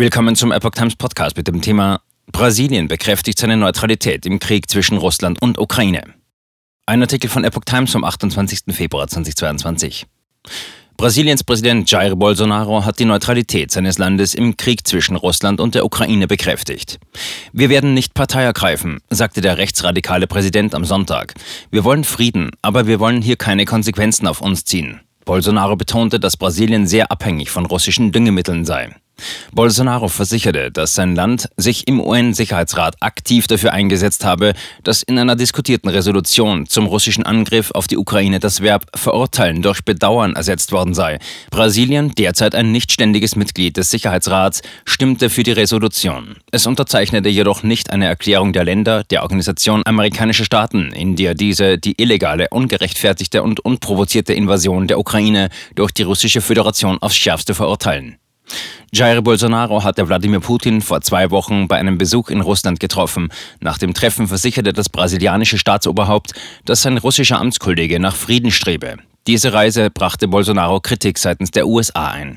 Willkommen zum Epoch Times Podcast mit dem Thema Brasilien bekräftigt seine Neutralität im Krieg zwischen Russland und Ukraine. Ein Artikel von Epoch Times vom 28. Februar 2022. Brasiliens Präsident Jair Bolsonaro hat die Neutralität seines Landes im Krieg zwischen Russland und der Ukraine bekräftigt. Wir werden nicht Partei ergreifen, sagte der rechtsradikale Präsident am Sonntag. Wir wollen Frieden, aber wir wollen hier keine Konsequenzen auf uns ziehen. Bolsonaro betonte, dass Brasilien sehr abhängig von russischen Düngemitteln sei. Bolsonaro versicherte, dass sein Land sich im UN-Sicherheitsrat aktiv dafür eingesetzt habe, dass in einer diskutierten Resolution zum russischen Angriff auf die Ukraine das Verb verurteilen durch Bedauern ersetzt worden sei. Brasilien, derzeit ein nichtständiges Mitglied des Sicherheitsrats, stimmte für die Resolution. Es unterzeichnete jedoch nicht eine Erklärung der Länder der Organisation Amerikanische Staaten, in der diese die illegale, ungerechtfertigte und unprovozierte Invasion der Ukraine durch die russische Föderation aufs schärfste verurteilen. Jair Bolsonaro hatte Wladimir Putin vor zwei Wochen bei einem Besuch in Russland getroffen. Nach dem Treffen versicherte das brasilianische Staatsoberhaupt, dass sein russischer Amtskollege nach Frieden strebe. Diese Reise brachte Bolsonaro Kritik seitens der USA ein.